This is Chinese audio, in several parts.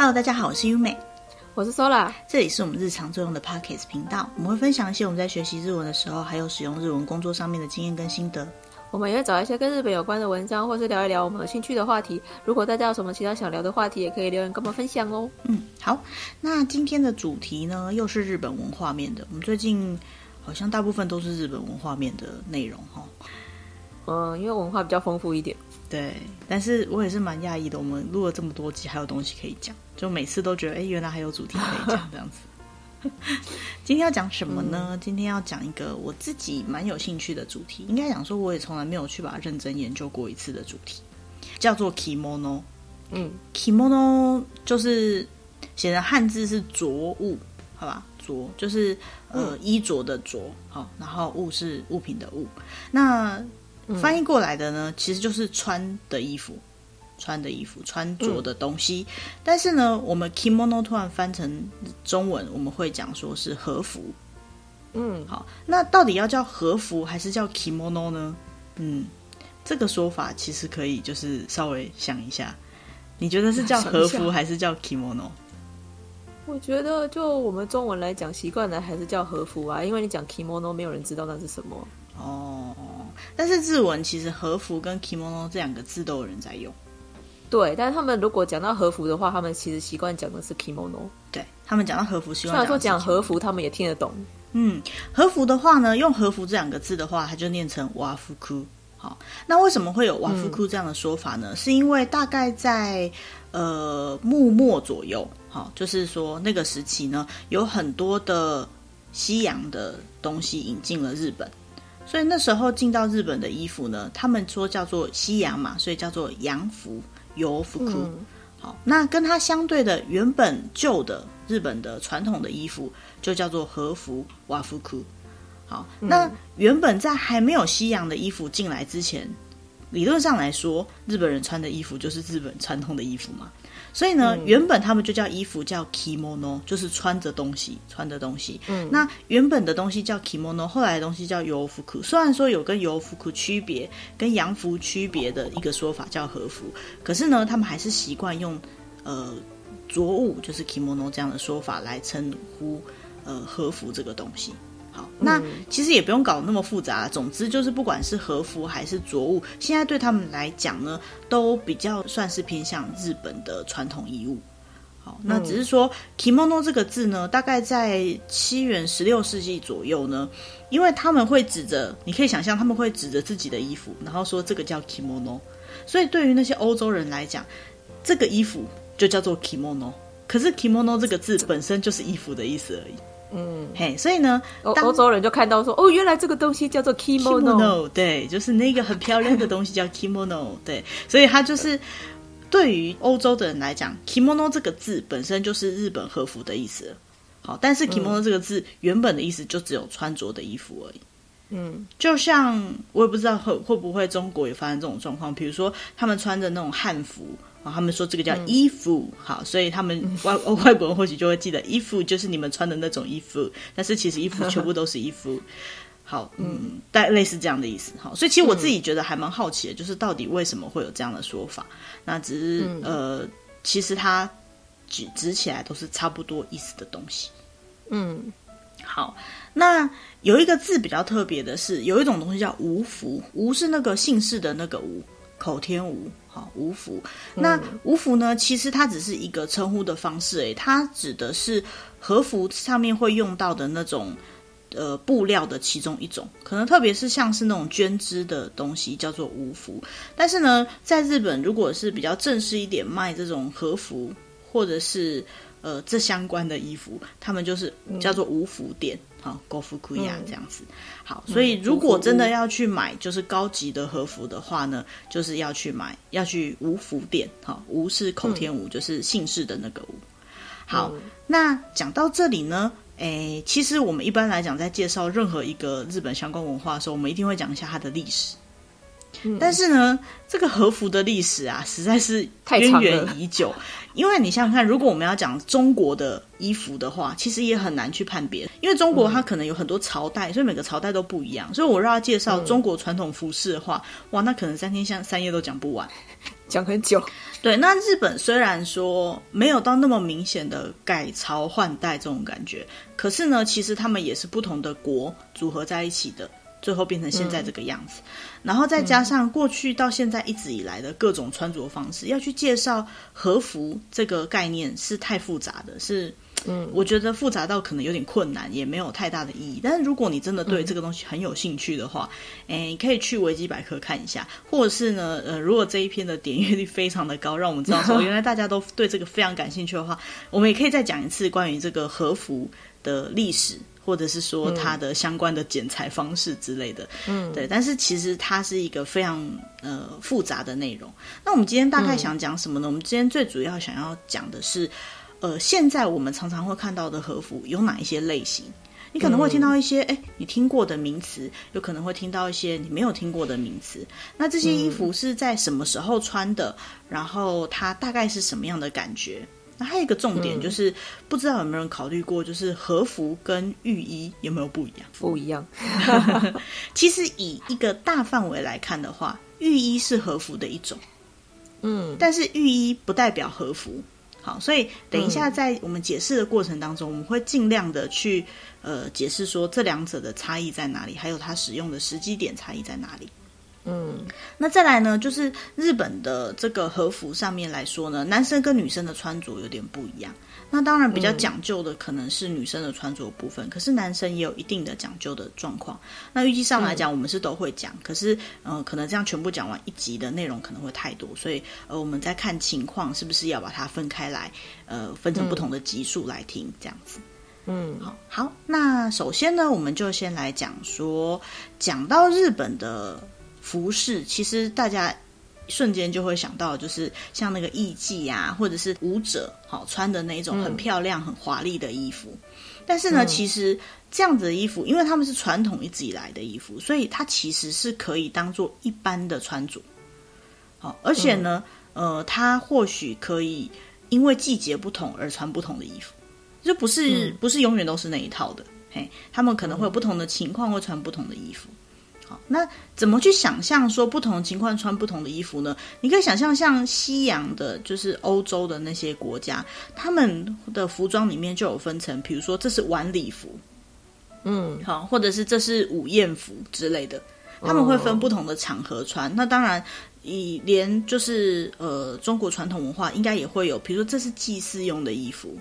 Hello，大家好，我是优美，我是 Sola，这里是我们日常作用的 Pockets 频道，我们会分享一些我们在学习日文的时候，还有使用日文工作上面的经验跟心得。我们也会找一些跟日本有关的文章，或是聊一聊我们有兴趣的话题。如果大家有什么其他想聊的话题，也可以留言跟我们分享哦。嗯，好，那今天的主题呢，又是日本文化面的。我们最近好像大部分都是日本文化面的内容哈。嗯，因为文化比较丰富一点。对，但是我也是蛮讶异的。我们录了这么多集，还有东西可以讲，就每次都觉得，哎，原来还有主题可以讲这样子。今天要讲什么呢？嗯、今天要讲一个我自己蛮有兴趣的主题，应该讲说我也从来没有去把它认真研究过一次的主题，叫做 kimono。嗯，kimono 就是写的汉字是着物，好吧？着就是呃、嗯、衣着的着，好，然后物是物品的物。那翻译过来的呢，其实就是穿的衣服。穿的衣服、穿着的东西，嗯、但是呢，我们 kimono 突然翻成中文，我们会讲说是和服。嗯，好，那到底要叫和服还是叫 kimono 呢？嗯，这个说法其实可以就是稍微想一下，你觉得是叫和服还是叫 kimono？我觉得就我们中文来讲，习惯的还是叫和服啊，因为你讲 kimono，没有人知道那是什么。哦，但是日文其实和服跟 kimono 这两个字都有人在用。对，但是他们如果讲到和服的话，他们其实习惯讲的是 kimono。对，他们讲到和服，习惯讲。虽然说讲和服，他们也听得懂。嗯，和服的话呢，用和服这两个字的话，它就念成哇夫库。好，那为什么会有哇夫库这样的说法呢？嗯、是因为大概在呃幕末左右，好，就是说那个时期呢，有很多的西洋的东西引进了日本，所以那时候进到日本的衣服呢，他们说叫做西洋嘛，所以叫做洋服。油服库，好，那跟它相对的原本旧的日本的传统的衣服就叫做和服瓦服裤，好，那原本在还没有西洋的衣服进来之前，理论上来说，日本人穿的衣服就是日本传统的衣服嘛。所以呢，原本他们就叫衣服叫 kimono，就是穿着东西，穿着东西。嗯，那原本的东西叫 kimono，后来的东西叫洋服。虽然说有跟洋服区别、跟洋服区别的一个说法叫和服，可是呢，他们还是习惯用呃着物，就是 kimono 这样的说法来称呼呃和服这个东西。好，那其实也不用搞那么复杂。总之就是，不管是和服还是着物，现在对他们来讲呢，都比较算是偏向日本的传统衣物。好，那只是说 kimono 这个字呢，大概在西元十六世纪左右呢，因为他们会指着，你可以想象他们会指着自己的衣服，然后说这个叫 kimono。所以对于那些欧洲人来讲，这个衣服就叫做 kimono。可是 kimono 这个字本身就是衣服的意思而已。嗯，嘿，所以呢，欧欧洲人就看到说，哦，原来这个东西叫做 kimono，, kimono 对，就是那个很漂亮的东西叫 kimono，对，所以它就是对于欧洲的人来讲，kimono 这个字本身就是日本和服的意思。好，但是 kimono 这个字原本的意思就只有穿着的衣服而已。嗯，就像我也不知道会会不会中国也发生这种状况，比如说他们穿着那种汉服。啊，他们说这个叫衣服，嗯、好，所以他们 外外国人或许就会记得衣服就是你们穿的那种衣服，但是其实衣服全部都是衣服。好，嗯，大概类似这样的意思。好，所以其实我自己觉得还蛮好奇的，就是到底为什么会有这样的说法？那只是、嗯、呃，其实它指指起来都是差不多意思的东西。嗯，好，那有一个字比较特别的是，有一种东西叫吴服，吴是那个姓氏的那个吴，口天吴。好，吴服。那吴服呢？其实它只是一个称呼的方式，诶，它指的是和服上面会用到的那种呃布料的其中一种，可能特别是像是那种绢织的东西叫做吴服。但是呢，在日本，如果是比较正式一点卖这种和服或者是呃这相关的衣服，他们就是叫做无服店。好，高富库亚这样子。好，所以如果真的要去买就是高级的和服的话呢，就是要去买要去吴服店。好，吴是口天吴，就是姓氏的那个吴。好，那讲到这里呢，诶，其实我们一般来讲在介绍任何一个日本相关文化的时候，我们一定会讲一下它的历史。但是呢，这个和服的历史啊，实在是渊源已久。因为你想想看，如果我们要讲中国的衣服的话，其实也很难去判别，因为中国它可能有很多朝代，所以每个朝代都不一样。所以我让他介绍中国传统服饰的话，哇，那可能三天三三夜都讲不完。讲很久。对，那日本虽然说没有到那么明显的改朝换代这种感觉，可是呢，其实他们也是不同的国组合在一起的，最后变成现在这个样子。嗯、然后再加上过去到现在一直以来的各种穿着方式，要去介绍和服这个概念是太复杂的，是。嗯，我觉得复杂到可能有点困难，也没有太大的意义。但是如果你真的对这个东西很有兴趣的话，哎、嗯，你可以去维基百科看一下，或者是呢，呃，如果这一篇的点阅率非常的高，让我们知道说 原来大家都对这个非常感兴趣的话，我们也可以再讲一次关于这个和服的历史，或者是说它的相关的剪裁方式之类的。嗯，对。但是其实它是一个非常呃复杂的内容。那我们今天大概想讲什么呢？嗯、我们今天最主要想要讲的是。呃，现在我们常常会看到的和服有哪一些类型？你可能会听到一些，哎、嗯，你听过的名词，有可能会听到一些你没有听过的名词。那这些衣服是在什么时候穿的？嗯、然后它大概是什么样的感觉？那还有一个重点就是，嗯、不知道有没有人考虑过，就是和服跟浴衣有没有不一样？不一样。其实以一个大范围来看的话，浴衣是和服的一种，嗯，但是浴衣不代表和服。好，所以等一下在我们解释的过程当中，嗯、我们会尽量的去呃解释说这两者的差异在哪里，还有它使用的时机点差异在哪里。嗯，那再来呢，就是日本的这个和服上面来说呢，男生跟女生的穿着有点不一样。那当然比较讲究的可能是女生的穿着部分，嗯、可是男生也有一定的讲究的状况。那预计上来讲，我们是都会讲，嗯、可是呃，可能这样全部讲完一集的内容可能会太多，所以呃，我们再看情况是不是要把它分开来，呃，分成不同的集数来听，这样子。嗯，好，好。那首先呢，我们就先来讲说，讲到日本的服饰，其实大家。瞬间就会想到，就是像那个艺妓啊，或者是舞者，好穿的那种很漂亮、很华丽的衣服。但是呢，其实这样子的衣服，因为他们是传统一直以来的衣服，所以它其实是可以当做一般的穿着。好，而且呢，呃，它或许可以因为季节不同而穿不同的衣服，就不是不是永远都是那一套的。嘿，他们可能会有不同的情况会穿不同的衣服。那怎么去想象说不同的情况穿不同的衣服呢？你可以想象像西洋的，就是欧洲的那些国家，他们的服装里面就有分成，比如说这是晚礼服，嗯，好，或者是这是午宴服之类的，他们会分不同的场合穿。哦、那当然，以连就是呃中国传统文化应该也会有，比如说这是祭祀用的衣服，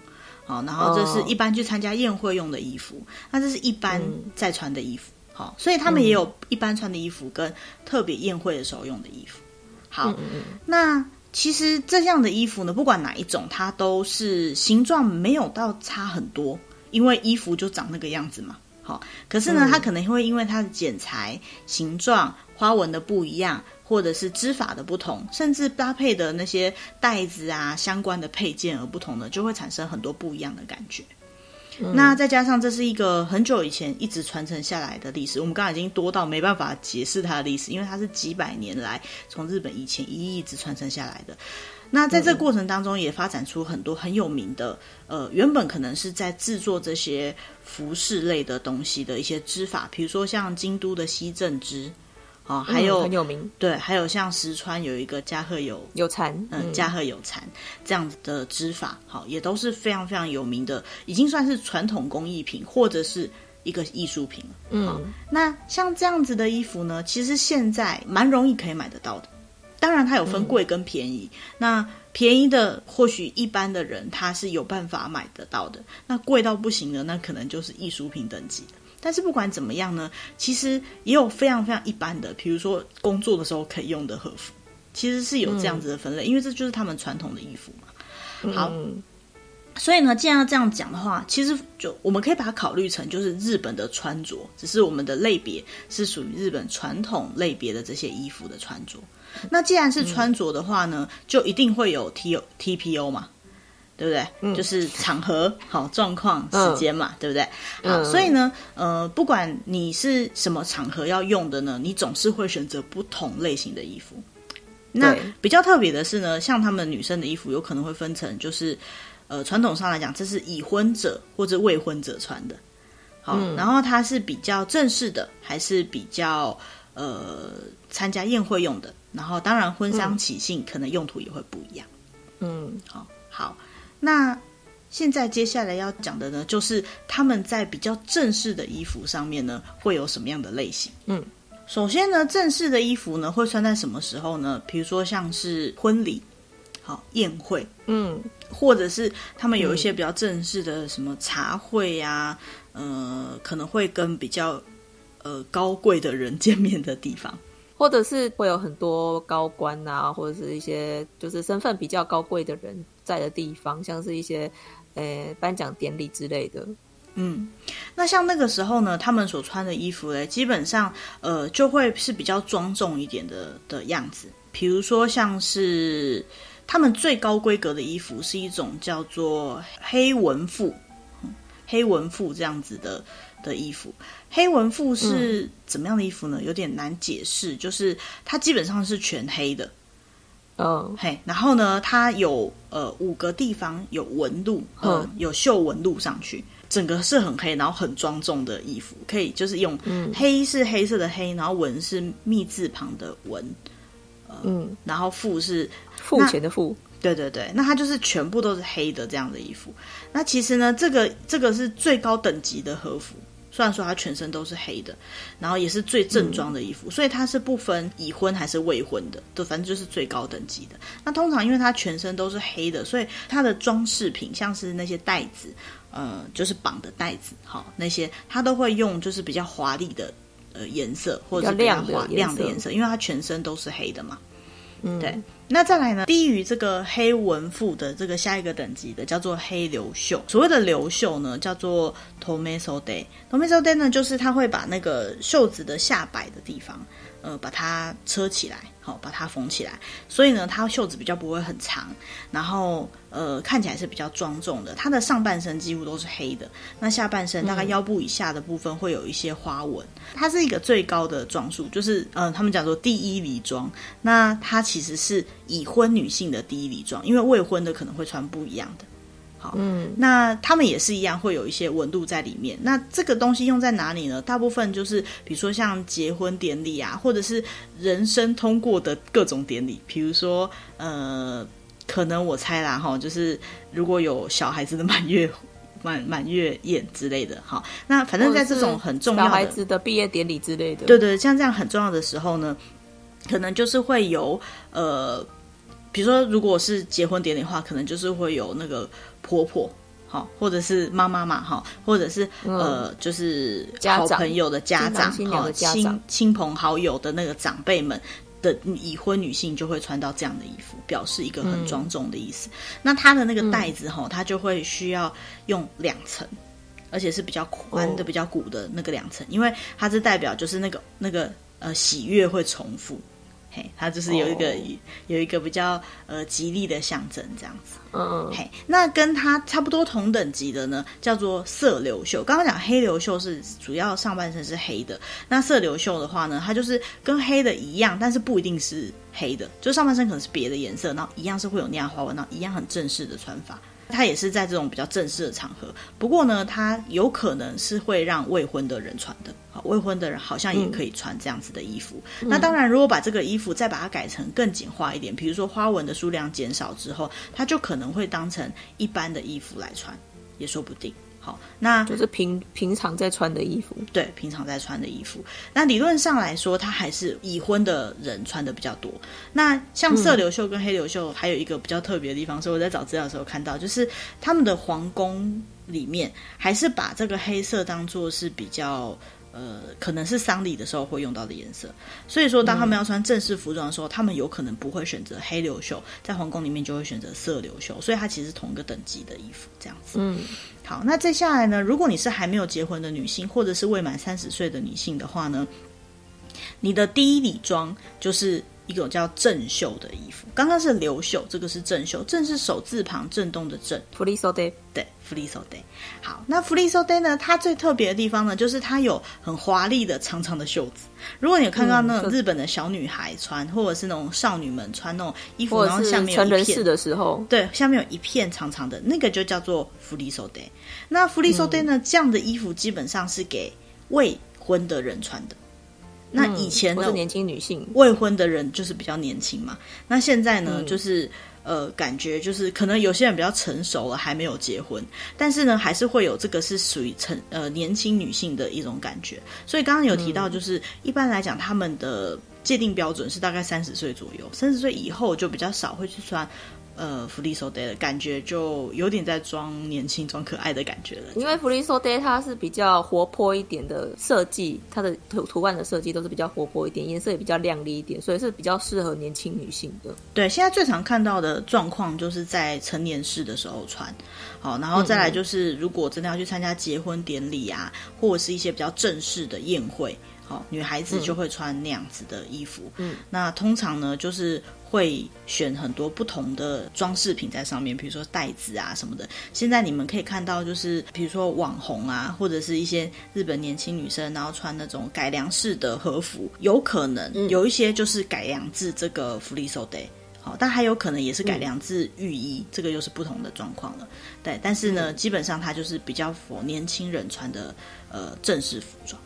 好，然后这是一般去参加宴会用的衣服，那这是一般在穿的衣服。好，所以他们也有一般穿的衣服跟特别宴会的时候用的衣服。好，嗯、那其实这样的衣服呢，不管哪一种，它都是形状没有到差很多，因为衣服就长那个样子嘛。好，可是呢，它可能会因为它的剪裁、形状、花纹的不一样，或者是织法的不同，甚至搭配的那些带子啊相关的配件而不同呢，就会产生很多不一样的感觉。那再加上这是一个很久以前一直传承下来的历史，我们刚刚已经多到没办法解释它的历史，因为它是几百年来从日本以前一一直传承下来的。那在这个过程当中，也发展出很多很有名的，呃，原本可能是在制作这些服饰类的东西的一些织法，比如说像京都的西正织。哦，还有、嗯、很有名，对，还有像石川有一个加贺有有蚕，嗯，加贺有蚕这样子的织法，好，也都是非常非常有名的，已经算是传统工艺品或者是一个艺术品了。嗯，那像这样子的衣服呢，其实现在蛮容易可以买得到的，当然它有分贵跟便宜，嗯、那便宜的或许一般的人他是有办法买得到的，那贵到不行的，那可能就是艺术品等级的。但是不管怎么样呢，其实也有非常非常一般的，比如说工作的时候可以用的和服，其实是有这样子的分类，嗯、因为这就是他们传统的衣服嘛。好，嗯、所以呢，既然要这样讲的话，其实就我们可以把它考虑成就是日本的穿着，只是我们的类别是属于日本传统类别的这些衣服的穿着。那既然是穿着的话呢，就一定会有 T O T P O 嘛。对不对？嗯、就是场合好状况时间嘛，嗯、对不对？好，嗯、所以呢，呃，不管你是什么场合要用的呢，你总是会选择不同类型的衣服。那比较特别的是呢，像他们女生的衣服有可能会分成，就是呃，传统上来讲，这是已婚者或者未婚者穿的。好，嗯、然后它是比较正式的，还是比较呃参加宴会用的？然后当然婚丧喜庆可能用途也会不一样。嗯，好，好，那现在接下来要讲的呢，就是他们在比较正式的衣服上面呢，会有什么样的类型？嗯，首先呢，正式的衣服呢，会穿在什么时候呢？比如说像是婚礼。好，宴会，嗯，或者是他们有一些比较正式的什么茶会呀、呃，可能会跟比较呃高贵的人见面的地方，或者是会有很多高官啊，或者是一些就是身份比较高贵的人在的地方，像是一些呃颁奖典礼之类的。嗯，那像那个时候呢，他们所穿的衣服呢，基本上呃就会是比较庄重一点的的样子，比如说像是。他们最高规格的衣服是一种叫做黑纹付，黑纹付这样子的的衣服。黑纹付是怎么样的衣服呢？有点难解释，就是它基本上是全黑的，嗯，嘿，然后呢，它有呃五个地方有纹路，呃、嗯，有绣纹路上去，整个是很黑，然后很庄重的衣服，可以就是用黑是黑色的黑，然后纹是密字旁的纹。嗯，然后付是付钱的付，对对对，那它就是全部都是黑的这样的衣服。那其实呢，这个这个是最高等级的和服，虽然说他全身都是黑的，然后也是最正装的衣服，嗯、所以它是不分已婚还是未婚的，都反正就是最高等级的。那通常因为它全身都是黑的，所以它的装饰品，像是那些袋子，呃，就是绑的袋子，好，那些它都会用就是比较华丽的呃颜色，或者是亮的颜色，因为它全身都是黑的嘛。对，那再来呢？低于这个黑纹腹的这个下一个等级的叫做黑流袖。所谓的流袖呢，叫做 tomaso day。tomaso day 呢，就是它会把那个袖子的下摆的地方，呃，把它车起来，好，把它缝起来。所以呢，它袖子比较不会很长，然后呃，看起来是比较庄重的。它的上半身几乎都是黑的，那下半身大概腰部以下的部分会有一些花纹。它是一个最高的装束，就是呃，他们讲说第一礼装。那它其实是已婚女性的第一礼装，因为未婚的可能会穿不一样的。好，嗯，那他们也是一样，会有一些纹路在里面。那这个东西用在哪里呢？大部分就是，比如说像结婚典礼啊，或者是人生通过的各种典礼，比如说，呃，可能我猜啦，哈，就是如果有小孩子的满月满满月宴之类的，哈，那反正在这种很重要孩子的毕业典礼之类的，对对，像这样很重要的时候呢，可能就是会有，呃，比如说如果是结婚典礼的话，可能就是会有那个。婆婆，好，或者是妈妈嘛，哈，或者是、嗯、呃，就是好朋友的家长，哈，亲亲朋好友的那个长辈们的已婚女性就会穿到这样的衣服，表示一个很庄重的意思。嗯、那它的那个袋子，哈，它就会需要用两层，而且是比较宽的、比较鼓的那个两层，因为它是代表就是那个那个呃喜悦会重复。嘿，它就是有一个、oh. 有一个比较呃吉利的象征这样子。嗯嗯。嘿，那跟它差不多同等级的呢，叫做色流袖。刚刚讲黑流袖是主要上半身是黑的，那色流袖的话呢，它就是跟黑的一样，但是不一定是黑的，就上半身可能是别的颜色，然后一样是会有那样花纹，然后一样很正式的穿法。它也是在这种比较正式的场合，不过呢，它有可能是会让未婚的人穿的。好，未婚的人好像也可以穿这样子的衣服。嗯、那当然，如果把这个衣服再把它改成更简化一点，比如说花纹的数量减少之后，它就可能会当成一般的衣服来穿，也说不定。好，那就是平平常在穿的衣服，对，平常在穿的衣服。那理论上来说，它还是已婚的人穿的比较多。那像色流秀跟黑流秀，还有一个比较特别的地方，所以我在找资料的时候看到，就是他们的皇宫里面还是把这个黑色当做是比较。呃，可能是丧礼的时候会用到的颜色，所以说当他们要穿正式服装的时候，嗯、他们有可能不会选择黑流袖，在皇宫里面就会选择色流袖，所以它其实是同一个等级的衣服这样子。嗯，好，那接下来呢，如果你是还没有结婚的女性，或者是未满三十岁的女性的话呢，你的第一礼装就是。一种叫正袖的衣服，刚刚是流袖，这个是正袖，正是手字旁震动的正。振袖对，振袖。好，那振袖呢？它最特别的地方呢，就是它有很华丽的长长的袖子。如果你有看到那种日本的小女孩穿，嗯、或者是那种少女们穿那种衣服，然后下面有一片的时候，对，下面有一片长长的，那个就叫做振袖。那振袖呢？这样的衣服基本上是给未婚的人穿的。那以前呢，嗯、是年轻女性未婚的人就是比较年轻嘛。那现在呢，嗯、就是呃，感觉就是可能有些人比较成熟了，还没有结婚，但是呢，还是会有这个是属于成呃年轻女性的一种感觉。所以刚刚有提到，就是、嗯、一般来讲，他们的界定标准是大概三十岁左右，三十岁以后就比较少会去穿。呃，福利袖的感觉就有点在装年轻、装可爱的感觉了。因为福利袖它是比较活泼一点的设计，它的图图案的设计都是比较活泼一点，颜色也比较亮丽一点，所以是比较适合年轻女性的。对，现在最常看到的状况就是在成年式的时候穿，好，然后再来就是如果真的要去参加结婚典礼啊，或者是一些比较正式的宴会。好，女孩子就会穿那样子的衣服。嗯，那通常呢，就是会选很多不同的装饰品在上面，比如说带子啊什么的。现在你们可以看到，就是比如说网红啊，或者是一些日本年轻女生，然后穿那种改良式的和服，有可能有一些就是改良自这个フリーソデ。好，但还有可能也是改良自浴衣，嗯、这个又是不同的状况了。对，但是呢，嗯、基本上它就是比较符合年轻人穿的呃正式服装。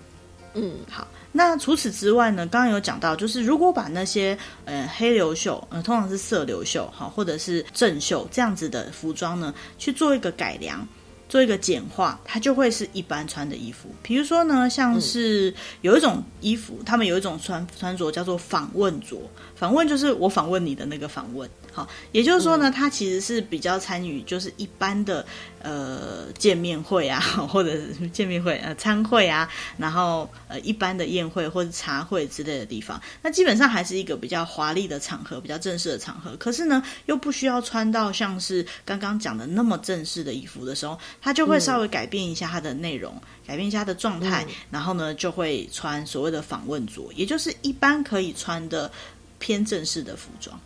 嗯，好。那除此之外呢，刚刚有讲到，就是如果把那些呃黑流袖，呃通常是色流袖，哈，或者是正袖这样子的服装呢，去做一个改良，做一个简化，它就会是一般穿的衣服。比如说呢，像是有一种衣服，他们有一种穿穿着叫做访问着，访问就是我访问你的那个访问。好，也就是说呢，他其实是比较参与，就是一般的呃见面会啊，或者是见面会呃参会啊，然后呃一般的宴会或者茶会之类的地方，那基本上还是一个比较华丽的场合，比较正式的场合。可是呢，又不需要穿到像是刚刚讲的那么正式的衣服的时候，他就会稍微改变一下他的内容，嗯、改变一下他的状态，嗯、然后呢就会穿所谓的访问着，也就是一般可以穿的偏正式的服装。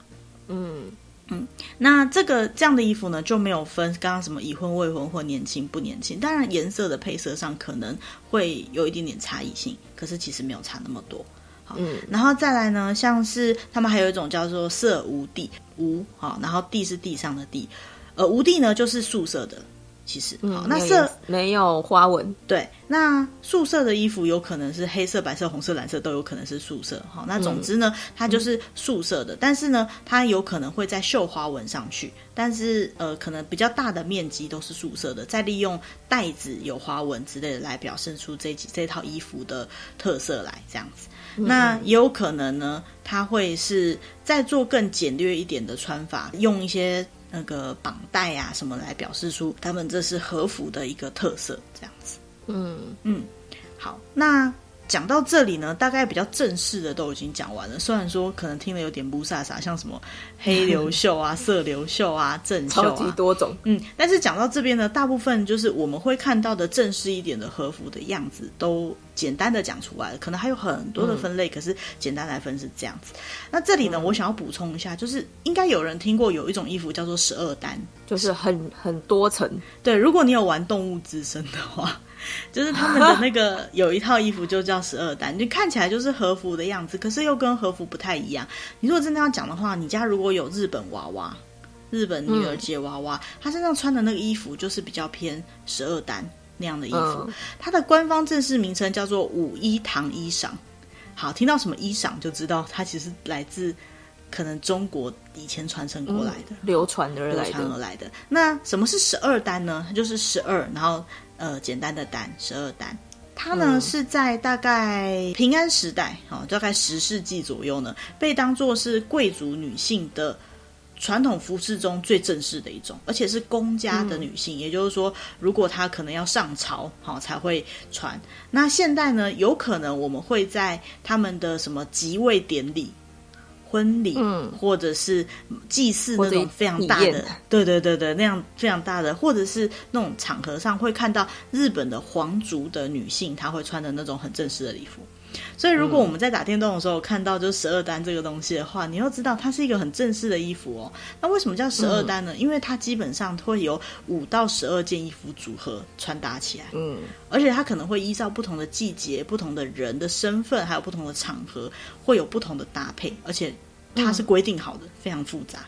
嗯嗯，那这个这样的衣服呢，就没有分刚刚什么已婚未婚或年轻不年轻，当然颜色的配色上可能会有一点点差异性，可是其实没有差那么多。好，嗯，然后再来呢，像是他们还有一种叫做色无地无，好，然后地是地上的地，呃，无地呢就是素色的。其实，好，那色没有花纹。对，那素色的衣服有可能是黑色、白色、红色、蓝色都有可能是素色。好，那总之呢，它就是素色的，但是呢，它有可能会在绣花纹上去。但是，呃，可能比较大的面积都是素色的，再利用带子有花纹之类的来表现出这几这套衣服的特色来，这样子。那也有可能呢，它会是再做更简略一点的穿法，用一些。那个绑带啊什么来表示出他们这是和服的一个特色，这样子。嗯嗯，好，那讲到这里呢，大概比较正式的都已经讲完了。虽然说可能听了有点不飒飒，像什么黑流袖啊、色流袖啊、正袖啊，超级多种。嗯，但是讲到这边呢，大部分就是我们会看到的正式一点的和服的样子都。简单的讲出来了，可能还有很多的分类，嗯、可是简单来分是这样子。那这里呢，嗯、我想要补充一下，就是应该有人听过有一种衣服叫做十二单，就是很很多层。对，如果你有玩动物之森的话，就是他们的那个有一套衣服就叫十二单，你看起来就是和服的样子，可是又跟和服不太一样。你如果真的要讲的话，你家如果有日本娃娃、日本女儿节娃娃，她、嗯、身上穿的那个衣服就是比较偏十二单。那样的衣服，嗯、它的官方正式名称叫做五一堂衣裳。好，听到什么衣裳就知道它其实来自可能中国以前传承过来的，嗯、流传而来的。流传而来的。那什么是十二单呢？它就是十二，然后呃简单的单，十二单。它呢、嗯、是在大概平安时代，哦，大概十世纪左右呢，被当作是贵族女性的。传统服饰中最正式的一种，而且是公家的女性，嗯、也就是说，如果她可能要上朝，好才会穿。那现代呢，有可能我们会在他们的什么即位典礼、婚礼，嗯，或者是祭祀那种非常大的，对对对对，那样非常大的，或者是那种场合上会看到日本的皇族的女性，她会穿的那种很正式的礼服。所以，如果我们在打电动的时候看到就是十二单这个东西的话，你要知道它是一个很正式的衣服哦。那为什么叫十二单呢？因为它基本上会有五到十二件衣服组合穿搭起来，嗯，而且它可能会依照不同的季节、不同的人的身份，还有不同的场合，会有不同的搭配，而且它是规定好的，非常复杂。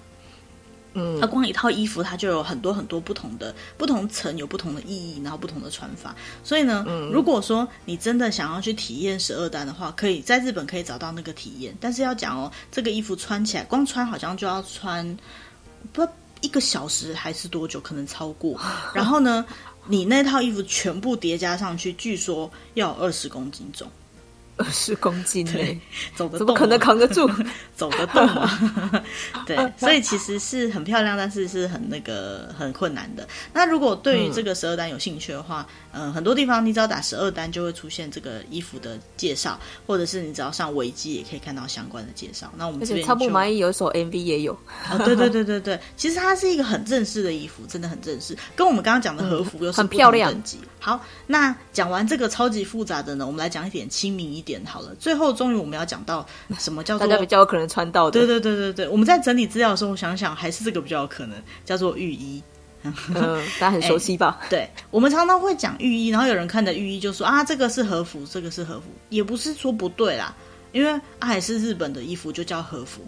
嗯，它光一套衣服，它就有很多很多不同的不同层，有不同的意义，然后不同的穿法。所以呢，嗯、如果说你真的想要去体验十二单的话，可以在日本可以找到那个体验。但是要讲哦，这个衣服穿起来，光穿好像就要穿不一个小时还是多久，可能超过。然后呢，你那套衣服全部叠加上去，据说要二十公斤重。二十公斤嘞，走得动，怎么可能扛得住？走得动啊？对，所以其实是很漂亮，但是是很那个很困难的。那如果对于这个十二单有兴趣的话，嗯、呃，很多地方你只要打十二单就会出现这个衣服的介绍，或者是你只要上维基也可以看到相关的介绍。那我们这边超不满意，有一首 MV 也有。哦，对对对对对，其实它是一个很正式的衣服，真的很正式，跟我们刚刚讲的和服又是不同等级。好，那讲完这个超级复杂的呢，我们来讲一点亲民一点好了。最后，终于我们要讲到什么叫做大家比较有可能穿到的。对对对对对，我们在整理资料的时候，我想想还是这个比较有可能，叫做浴衣。嗯，大家很熟悉吧？欸、对，我们常常会讲浴衣，然后有人看着浴衣就说啊，这个是和服，这个是和服，也不是说不对啦，因为啊，还是日本的衣服就叫和服。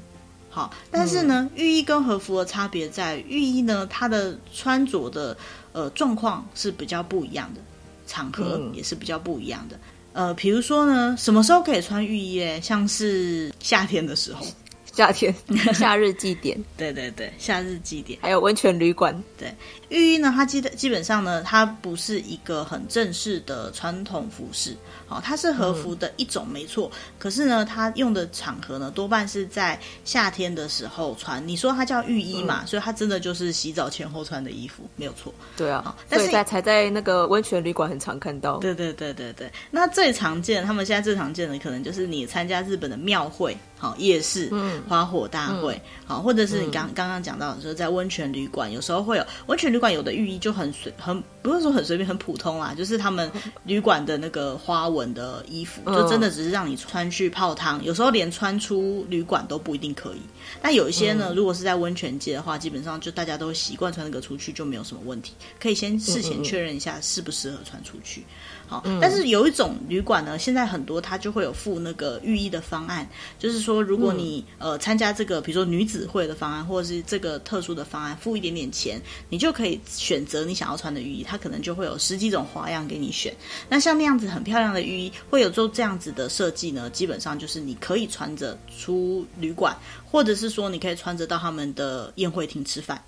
好，但是呢，嗯、浴衣跟和服的差别在于浴衣呢，它的穿着的。呃，状况是比较不一样的，场合也是比较不一样的。嗯、呃，比如说呢，什么时候可以穿浴衣？哎，像是夏天的时候。夏天，夏日祭典，对对对，夏日祭典，还有温泉旅馆。对，浴衣呢，它基基本上呢，它不是一个很正式的传统服饰，好，它是和服的一种，没错。嗯、可是呢，它用的场合呢，多半是在夏天的时候穿。你说它叫浴衣嘛，嗯、所以它真的就是洗澡前后穿的衣服，没有错。对啊，但是在才在那个温泉旅馆很常看到。对对对对对，那最常见，他们现在最常见的可能就是你参加日本的庙会。好，夜市、嗯、花火大会，好、嗯，或者是你刚刚刚讲到的时候，在温泉旅馆，有时候会有温泉旅馆有的浴衣就很随，很不是说很随便，很普通啦，就是他们旅馆的那个花纹的衣服，就真的只是让你穿去泡汤，有时候连穿出旅馆都不一定可以。但有一些呢，如果是在温泉街的话，基本上就大家都习惯穿那个出去，就没有什么问题，可以先事前确认一下适不适合穿出去。好，但是有一种旅馆呢，现在很多它就会有附那个浴衣的方案，就是说如果你、嗯、呃参加这个，比如说女子会的方案，或者是这个特殊的方案，付一点点钱，你就可以选择你想要穿的浴衣，它可能就会有十几种花样给你选。那像那样子很漂亮的浴衣，会有做这样子的设计呢，基本上就是你可以穿着出旅馆，或者是说你可以穿着到他们的宴会厅吃饭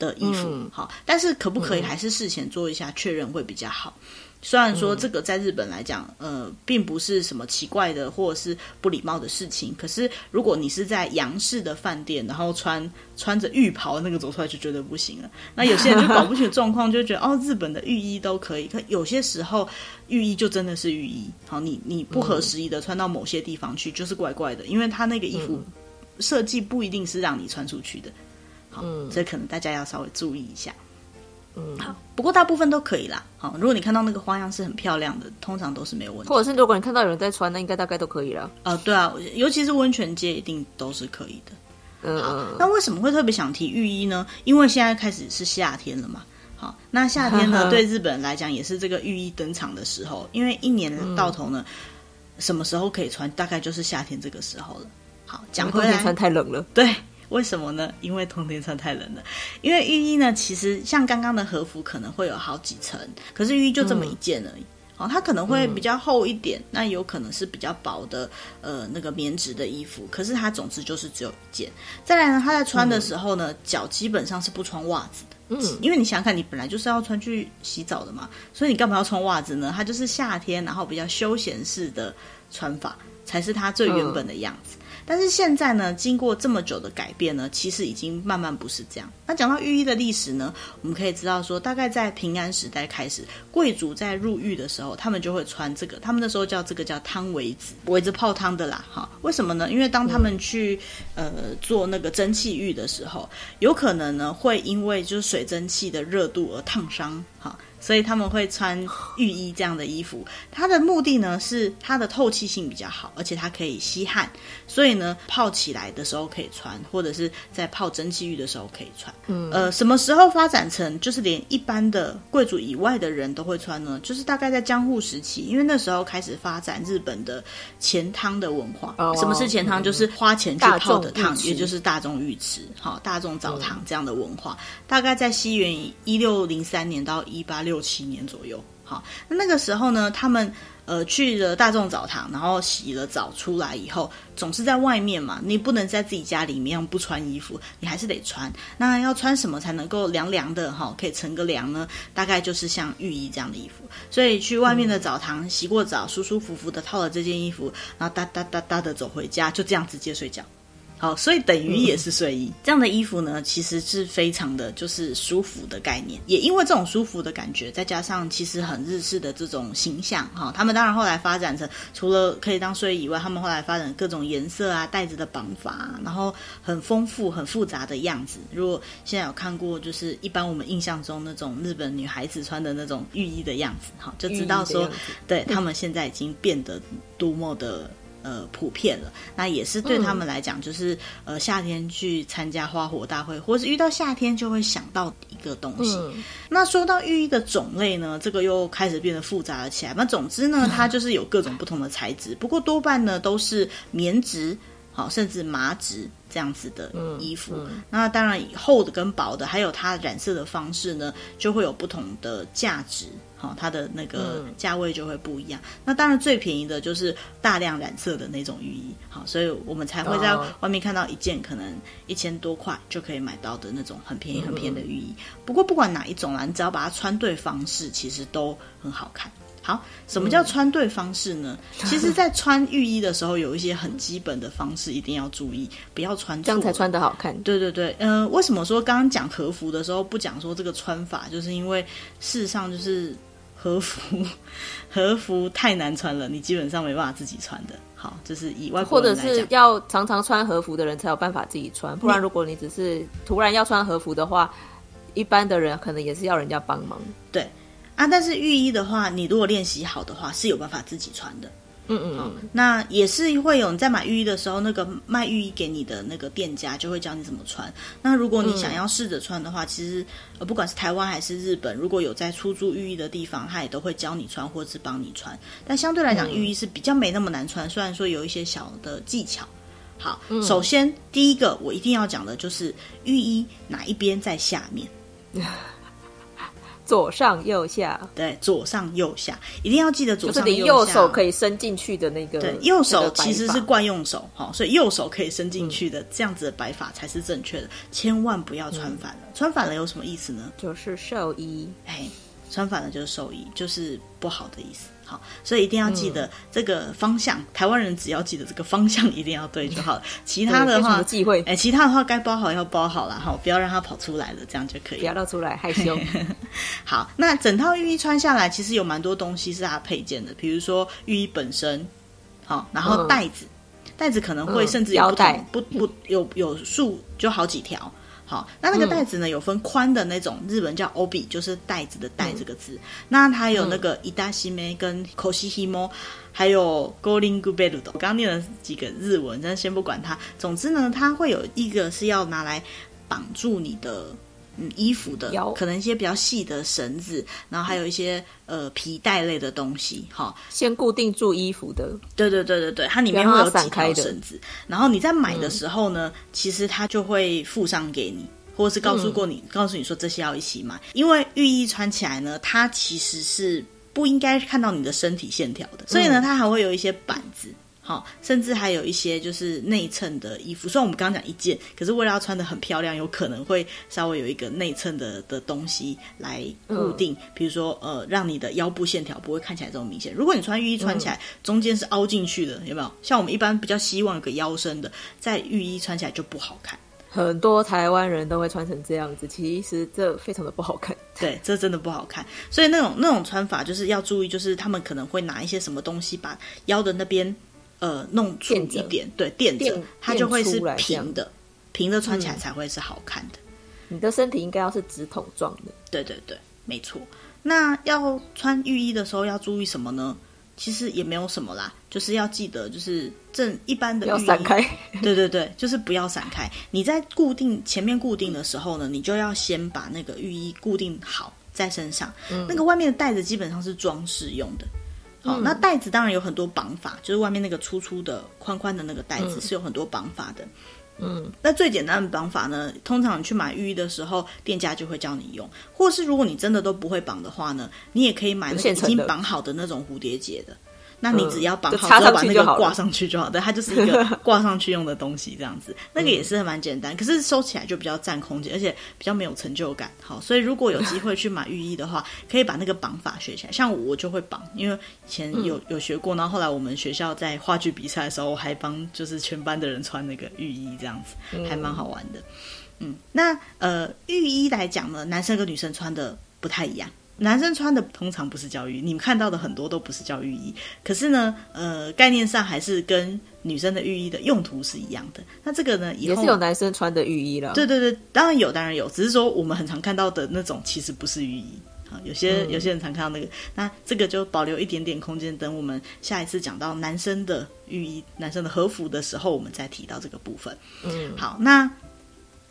的衣服。嗯、好，但是可不可以还是事前做一下确认会比较好。虽然说这个在日本来讲，呃，并不是什么奇怪的或者是不礼貌的事情，可是如果你是在洋式的饭店，然后穿穿着浴袍那个走出来，就绝对不行了。那有些人就搞不清楚状况，就觉得 哦，日本的浴衣都可以，可有些时候浴衣就真的是浴衣。好，你你不合时宜的穿到某些地方去，就是怪怪的，因为他那个衣服设计不一定是让你穿出去的。好，这可能大家要稍微注意一下。嗯，好，不过大部分都可以啦。好，如果你看到那个花样是很漂亮的，通常都是没有问题。或者是如果你看到有人在穿，那应该大概都可以了。呃，对啊，尤其是温泉街，一定都是可以的。嗯，好，那为什么会特别想提浴衣呢？因为现在开始是夏天了嘛。好，那夏天呢，对日本人来讲也是这个浴衣登场的时候。因为一年到头呢，嗯、什么时候可以穿，大概就是夏天这个时候了。好，讲回来，穿太冷了。对。为什么呢？因为冬天穿太冷了。因为浴衣呢，其实像刚刚的和服可能会有好几层，可是浴衣就这么一件而已。哦、嗯，它可能会比较厚一点，嗯、那有可能是比较薄的，呃，那个棉质的衣服。可是它总之就是只有一件。再来呢，他在穿的时候呢，脚、嗯、基本上是不穿袜子的。嗯，因为你想想看，你本来就是要穿去洗澡的嘛，所以你干嘛要穿袜子呢？它就是夏天，然后比较休闲式的穿法，才是它最原本的样子。嗯但是现在呢，经过这么久的改变呢，其实已经慢慢不是这样。那讲到浴衣的历史呢，我们可以知道说，大概在平安时代开始，贵族在入浴的时候，他们就会穿这个，他们那时候叫这个叫汤围子，围着泡汤的啦。哈，为什么呢？因为当他们去呃做那个蒸汽浴的时候，有可能呢会因为就是水蒸气的热度而烫伤。哈。所以他们会穿浴衣这样的衣服。它的目的呢是它的透气性比较好，而且它可以吸汗，所以呢泡起来的时候可以穿，或者是在泡蒸汽浴的时候可以穿。嗯，呃，什么时候发展成就是连一般的贵族以外的人都会穿呢？就是大概在江户时期，因为那时候开始发展日本的钱汤的文化。哦，什么是钱汤？就是花钱去泡的汤，也就是大众浴池，好，大众澡堂这样的文化。大概在西元一六零三年到一八六六七年左右，好，那那个时候呢，他们呃去了大众澡堂，然后洗了澡出来以后，总是在外面嘛，你不能在自己家里面不穿衣服，你还是得穿。那要穿什么才能够凉凉的哈，可以乘个凉呢？大概就是像浴衣这样的衣服。所以去外面的澡堂洗过澡，舒舒服服的套了这件衣服，然后哒哒哒哒的走回家，就这样直接睡觉。好，所以等于也是睡衣。这样的衣服呢，其实是非常的就是舒服的概念。也因为这种舒服的感觉，再加上其实很日式的这种形象，哈，他们当然后来发展成除了可以当睡衣以外，他们后来发展各种颜色啊、带子的绑法，然后很丰富、很复杂的样子。如果现在有看过，就是一般我们印象中那种日本女孩子穿的那种浴衣的样子，哈，就知道说，对他们现在已经变得多么的。呃，普遍了，那也是对他们来讲，就是、嗯、呃，夏天去参加花火大会，或是遇到夏天就会想到一个东西。嗯、那说到浴衣的种类呢，这个又开始变得复杂了起来。那总之呢，它就是有各种不同的材质，不过多半呢都是棉质，好，甚至麻质这样子的衣服。嗯嗯、那当然，厚的跟薄的，还有它染色的方式呢，就会有不同的价值。好，它的那个价位就会不一样。嗯、那当然最便宜的就是大量染色的那种浴衣。好，所以我们才会在外面看到一件可能一千多块就可以买到的那种很便宜很便宜的浴衣。不过不管哪一种啦，你只要把它穿对方式，其实都很好看。好，什么叫穿对方式呢？嗯、其实，在穿浴衣的时候，有一些很基本的方式一定要注意，不要穿错，这样才穿的好看。对对对，嗯、呃，为什么说刚刚讲和服的时候不讲说这个穿法？就是因为事实上就是。和服，和服太难穿了，你基本上没办法自己穿的。好，就是以外或者是要常常穿和服的人才有办法自己穿，不然如果你只是突然要穿和服的话，一般的人可能也是要人家帮忙。对啊，但是浴衣的话，你如果练习好的话，是有办法自己穿的。嗯嗯嗯，那也是会有你在买浴衣的时候，那个卖浴衣给你的那个店家就会教你怎么穿。那如果你想要试着穿的话，嗯、其实呃不管是台湾还是日本，如果有在出租浴衣的地方，他也都会教你穿或是帮你穿。但相对来讲，浴衣是比较没那么难穿，虽然说有一些小的技巧。好，嗯、首先第一个我一定要讲的就是浴衣哪一边在下面。左上右下，对，左上右下，一定要记得左上右下。就是你右手可以伸进去的那个，对，右手其实是惯用手，哈，所以右手可以伸进去的，嗯、这样子的摆法才是正确的，千万不要穿反了。嗯、穿反了有什么意思呢？就是寿衣，哎，穿反了就是寿衣，就是不好的意思。好，所以一定要记得这个方向。嗯、台湾人只要记得这个方向一定要对就好了。其他的话，忌讳。哎，其他的话该包好要包好了哈，不要让它跑出来了，这样就可以。不要露出来，害羞。好，那整套浴衣穿下来，其实有蛮多东西是它配件的，比如说浴衣本身，好，然后袋子，嗯、带子可能会甚至有不同，嗯、不不有有数就好几条。好，那那个袋子呢？有分宽的那种，日本叫 obi，就是袋子的袋这个字。嗯、那它有那个伊达西梅跟 koshimo，，还有 goling gubelu。我刚刚念了几个日文，但先不管它。总之呢，它会有一个是要拿来绑住你的嗯衣服的，可能一些比较细的绳子，然后还有一些呃皮带类的东西。哈，先固定住衣服的。对对对对对，它里面会有几条绳子。然后你在买的时候呢，嗯、其实它就会附上给你。或是告诉过你，嗯、告诉你说这些要一起买，因为浴衣穿起来呢，它其实是不应该看到你的身体线条的，所以呢，它还会有一些板子，好，甚至还有一些就是内衬的衣服。虽然我们刚刚讲一件，可是为了要穿得很漂亮，有可能会稍微有一个内衬的的东西来固定，嗯、比如说呃，让你的腰部线条不会看起来这么明显。如果你穿浴衣穿起来中间是凹进去的，有没有？像我们一般比较希望有个腰身的，在浴衣穿起来就不好看。很多台湾人都会穿成这样子，其实这非常的不好看。对，这真的不好看。所以那种那种穿法就是要注意，就是他们可能会拿一些什么东西把腰的那边呃弄出一点，对，垫着，它就会是平的，平的穿起来才会是好看的。嗯，你的身体应该要是直筒状的。对对对，没错。那要穿浴衣的时候要注意什么呢？其实也没有什么啦，就是要记得，就是正一般的浴衣，要散开。对对对，就是不要散开。你在固定前面固定的时候呢，你就要先把那个浴衣固定好在身上。嗯、那个外面的袋子基本上是装饰用的。好，嗯、那袋子当然有很多绑法，就是外面那个粗粗的、宽宽的那个袋子是有很多绑法的。嗯，那最简单的绑法呢，通常你去买浴衣的时候，店家就会教你用，或是如果你真的都不会绑的话呢，你也可以买那个已经绑好的那种蝴蝶结的。那你只要绑好之后把那个挂上去就好，对，它就是一个 挂上去用的东西，这样子，那个也是蛮简单，可是收起来就比较占空间，而且比较没有成就感。好，所以如果有机会去买浴衣的话，可以把那个绑法学起来。像我就会绑，因为以前有有学过，然后后来我们学校在话剧比赛的时候，我还帮就是全班的人穿那个浴衣，这样子还蛮好玩的。嗯，那呃，浴衣来讲呢，男生跟女生穿的不太一样。男生穿的通常不是叫浴衣，你们看到的很多都不是叫浴衣。可是呢，呃，概念上还是跟女生的浴衣的用途是一样的。那这个呢，以后也是有男生穿的浴衣了。对对对，当然有，当然有，只是说我们很常看到的那种其实不是浴衣啊。有些、嗯、有些人常看到那个，那这个就保留一点点空间，等我们下一次讲到男生的浴衣、男生的和服的时候，我们再提到这个部分。嗯，好，那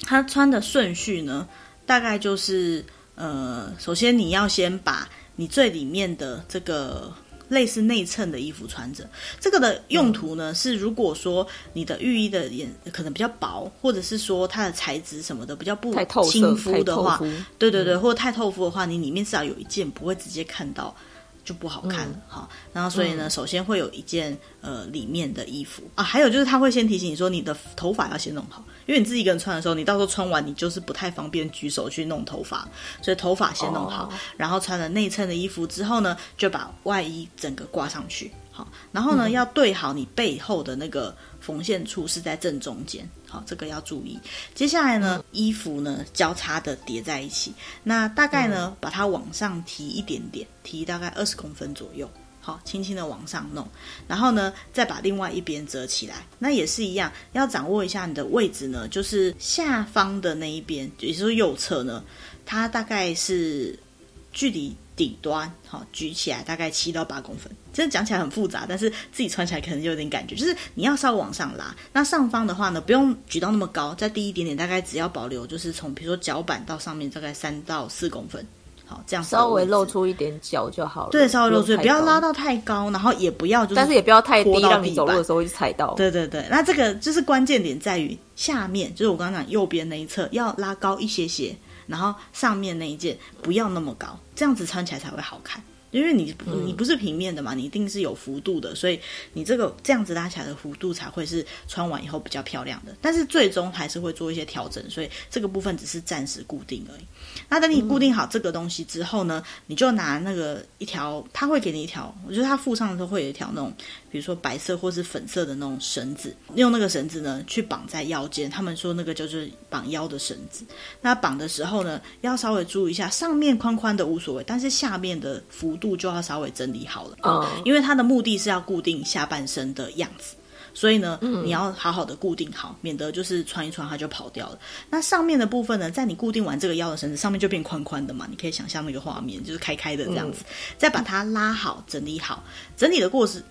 他穿的顺序呢，大概就是。呃，首先你要先把你最里面的这个类似内衬的衣服穿着。这个的用途呢，是如果说你的浴衣的颜可能比较薄，或者是说它的材质什么的比较不亲肤的话，对对对，或者太透肤的话，你里面至少有一件不会直接看到。就不好看了哈，嗯、然后所以呢，嗯、首先会有一件呃里面的衣服。啊，还有就是他会先提醒你说，你的头发要先弄好，因为你自己一个人穿的时候，你到时候穿完你就是不太方便举手去弄头发，所以头发先弄好，哦、然后穿了内衬的衣服之后呢，就把外衣整个挂上去，好，然后呢、嗯、要对好你背后的那个缝线处是在正中间。好，这个要注意。接下来呢，嗯、衣服呢交叉的叠在一起，那大概呢、嗯、把它往上提一点点，提大概二十公分左右。好，轻轻的往上弄，然后呢再把另外一边折起来。那也是一样，要掌握一下你的位置呢，就是下方的那一边，也就是右侧呢，它大概是距离。顶端好，举起来大概七到八公分，真的讲起来很复杂，但是自己穿起来可能就有点感觉，就是你要稍微往上拉。那上方的话呢，不用举到那么高，再低一点点，大概只要保留就是从比如说脚板到上面大概三到四公分，好，这样稍微露出一点脚就好了。对，稍微露出，不要拉到太高，然后也不要就是，但是也不要太低，让你走路的时候会踩到。对对对，那这个就是关键点在于下面，就是我刚刚讲右边那一侧要拉高一些些。然后上面那一件不要那么高，这样子穿起来才会好看。因为你你不是平面的嘛，你一定是有幅度的，所以你这个这样子拉起来的幅度才会是穿完以后比较漂亮的。但是最终还是会做一些调整，所以这个部分只是暂时固定而已。那等你固定好这个东西之后呢，你就拿那个一条，他会给你一条，我觉得他附上的时候会有一条那种。比如说白色或是粉色的那种绳子，用那个绳子呢去绑在腰间。他们说那个就是绑腰的绳子。那绑的时候呢，要稍微注意一下，上面宽宽的无所谓，但是下面的幅度就要稍微整理好了。嗯，因为它的目的是要固定下半身的样子，所以呢，嗯，你要好好的固定好，免得就是穿一穿它就跑掉了。那上面的部分呢，在你固定完这个腰的绳子，上面就变宽宽的嘛，你可以想象那个画面，就是开开的这样子。嗯，再把它拉好，整理好，整理的过程。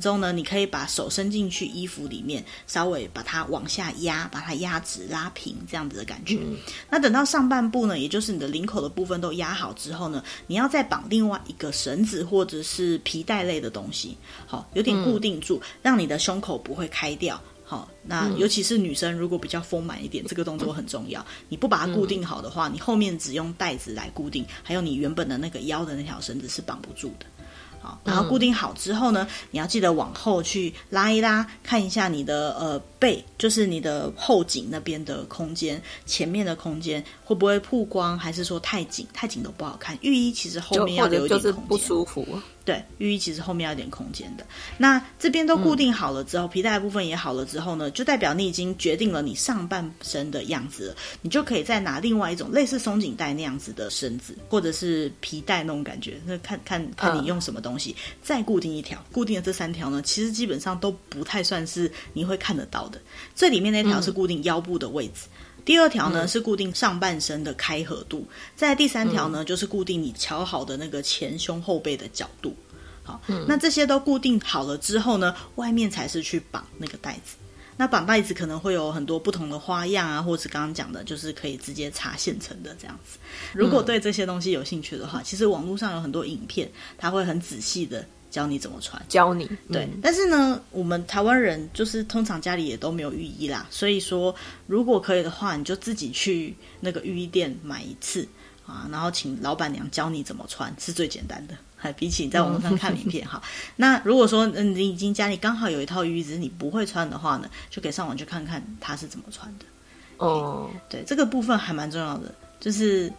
中呢，你可以把手伸进去衣服里面，稍微把它往下压，把它压直、拉平，这样子的感觉。嗯、那等到上半部呢，也就是你的领口的部分都压好之后呢，你要再绑另外一个绳子或者是皮带类的东西，好，有点固定住，嗯、让你的胸口不会开掉。好，那尤其是女生如果比较丰满一点，嗯、这个动作很重要。你不把它固定好的话，嗯、你后面只用带子来固定，还有你原本的那个腰的那条绳子是绑不住的。好，然后固定好之后呢，嗯、你要记得往后去拉一拉，看一下你的呃背，就是你的后颈那边的空间，前面的空间会不会曝光，还是说太紧？太紧都不好看。浴衣其实后面要留一点空间。就是不舒服。对，浴衣其实后面要有点空间的。那这边都固定好了之后，嗯、皮带的部分也好了之后呢，就代表你已经决定了你上半身的样子了。你就可以再拿另外一种类似松紧带那样子的绳子，或者是皮带那种感觉，那看看看你用什么东西，嗯、再固定一条。固定的这三条呢，其实基本上都不太算是你会看得到的。最里面那条是固定腰部的位置。第二条呢是固定上半身的开合度，在第三条呢就是固定你乔好的那个前胸后背的角度。好，那这些都固定好了之后呢，外面才是去绑那个带子。那绑带子可能会有很多不同的花样啊，或者刚刚讲的，就是可以直接插现成的这样子。如果对这些东西有兴趣的话，其实网络上有很多影片，它会很仔细的。教你怎么穿，教你对。但是呢，我们台湾人就是通常家里也都没有浴衣啦，所以说如果可以的话，你就自己去那个浴衣店买一次啊，然后请老板娘教你怎么穿，是最简单的。还 比起你在网络上看影片 哈。那如果说嗯你已经家里刚好有一套浴衣，只是你不会穿的话呢，就可以上网去看看他是怎么穿的。哦，对，这个部分还蛮重要的，就是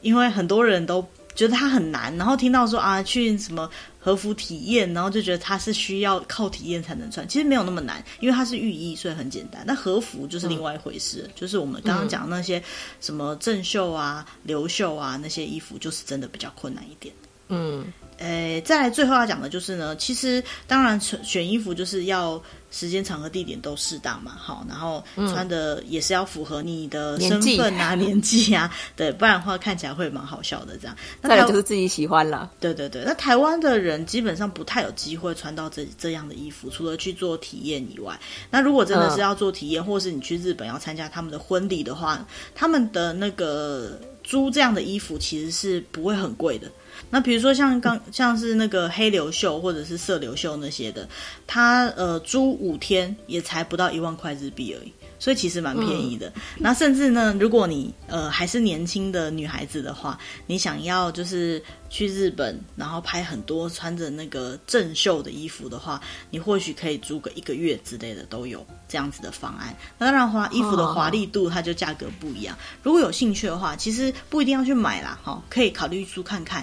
因为很多人都。觉得它很难，然后听到说啊，去什么和服体验，然后就觉得它是需要靠体验才能穿。其实没有那么难，因为它是浴衣，所以很简单。那和服就是另外一回事，嗯、就是我们刚刚讲的那些什么正袖啊、流袖啊那些衣服，就是真的比较困难一点。嗯。诶，再来最后要讲的就是呢，其实当然选衣服就是要时间、场合、地点都适当嘛，好，然后穿的也是要符合你的身份啊、年纪啊，对，不然的话看起来会蛮好笑的这样。那就是自己喜欢了，对对对。那台湾的人基本上不太有机会穿到这这样的衣服，除了去做体验以外，那如果真的是要做体验，嗯、或是你去日本要参加他们的婚礼的话，他们的那个租这样的衣服其实是不会很贵的。那比如说像刚像是那个黑流袖或者是色流袖那些的，它呃租五天也才不到一万块日币而已，所以其实蛮便宜的。嗯、那甚至呢，如果你呃还是年轻的女孩子的话，你想要就是。去日本，然后拍很多穿着那个正秀的衣服的话，你或许可以租个一个月之类的都有这样子的方案。那当然，华衣服的华丽度它就价格不一样。如果有兴趣的话，其实不一定要去买啦，哈，可以考虑租看看，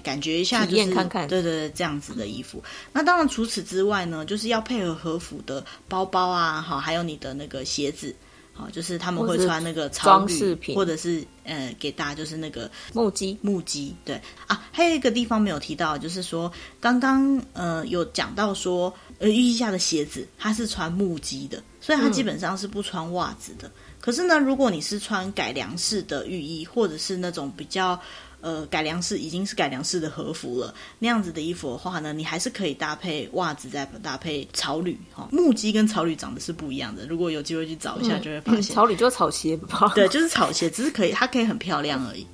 感感觉一下，就是看看，对对对，这样子的衣服。那当然，除此之外呢，就是要配合和服的包包啊，哈，还有你的那个鞋子。好，就是他们会穿那个装饰品，或者是呃，给大家就是那个木屐，木屐。对啊，还有一个地方没有提到，就是说刚刚呃有讲到说，呃，浴衣下的鞋子它是穿木屐的，所以它基本上是不穿袜子的。嗯、可是呢，如果你是穿改良式的浴衣，或者是那种比较。呃，改良式已经是改良式的和服了，那样子的衣服的话呢，你还是可以搭配袜子，再搭配草履哈。木屐跟草履长得是不一样的，如果有机会去找一下，就会发现。嗯、草履就是草鞋吧？对，就是草鞋，只是可以，它可以很漂亮而已。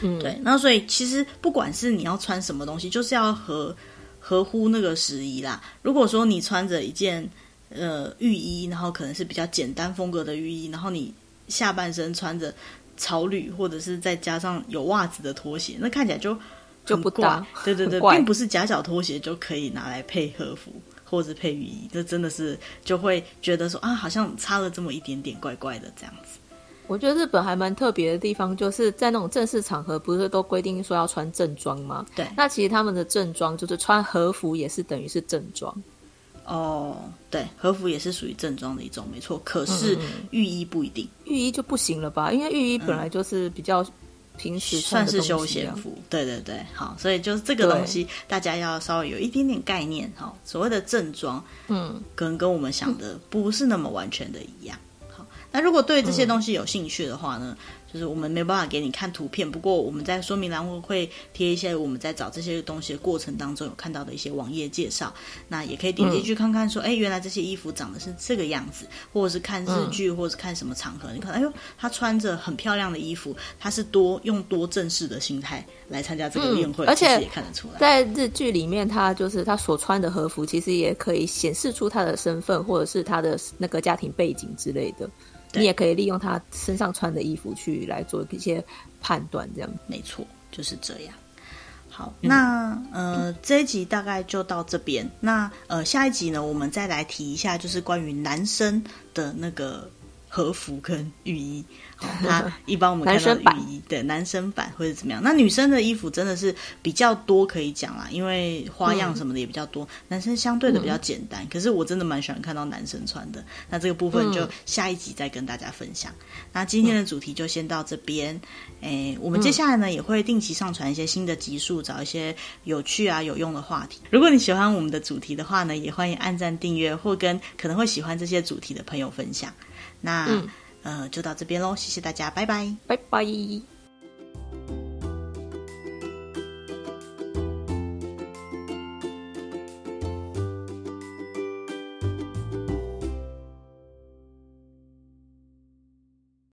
嗯，对。那所以其实不管是你要穿什么东西，就是要合合乎那个时宜啦。如果说你穿着一件呃浴衣，然后可能是比较简单风格的浴衣，然后你下半身穿着。草履，或者是再加上有袜子的拖鞋，那看起来就就不搭。对对 对，并不是夹脚拖鞋就可以拿来配和服或者配雨衣，这真的是就会觉得说啊，好像差了这么一点点，怪怪的这样子。我觉得日本还蛮特别的地方，就是在那种正式场合，不是都规定说要穿正装吗？对，那其实他们的正装就是穿和服，也是等于是正装。哦，对，和服也是属于正装的一种，没错。可是浴衣不一定，浴衣就不行了吧？因为浴衣本来就是比较平时、啊嗯、算是休闲服。对对对，好，所以就是这个东西大家要稍微有一点点概念哈。所谓的正装，嗯，跟跟我们想的不是那么完全的一样。好，那如果对这些东西有兴趣的话呢？嗯就是我们没办法给你看图片，不过我们在说明栏会贴一些我们在找这些东西的过程当中有看到的一些网页介绍，那也可以点进去看看，说，哎、嗯，原来这些衣服长得是这个样子，或者是看日剧，或者是看什么场合，嗯、你看，哎呦，他穿着很漂亮的衣服，他是多用多正式的心态来参加这个宴会，嗯、而且也看得出来，在日剧里面，他就是他所穿的和服，其实也可以显示出他的身份，或者是他的那个家庭背景之类的。你也可以利用他身上穿的衣服去来做一些判断，这样没错，就是这样。好，那呃这一集大概就到这边。那呃下一集呢，我们再来提一下，就是关于男生的那个和服跟浴衣。他一般我们看到的浴衣，对男生版或者怎么样？那女生的衣服真的是比较多可以讲啦，因为花样什么的也比较多。嗯、男生相对的比较简单，嗯、可是我真的蛮喜欢看到男生穿的。那这个部分就下一集再跟大家分享。嗯、那今天的主题就先到这边。哎，我们接下来呢也会定期上传一些新的集数，找一些有趣啊有用的话题。如果你喜欢我们的主题的话呢，也欢迎按赞订阅或跟可能会喜欢这些主题的朋友分享。那。嗯呃，就到这边喽，谢谢大家，拜拜，拜拜。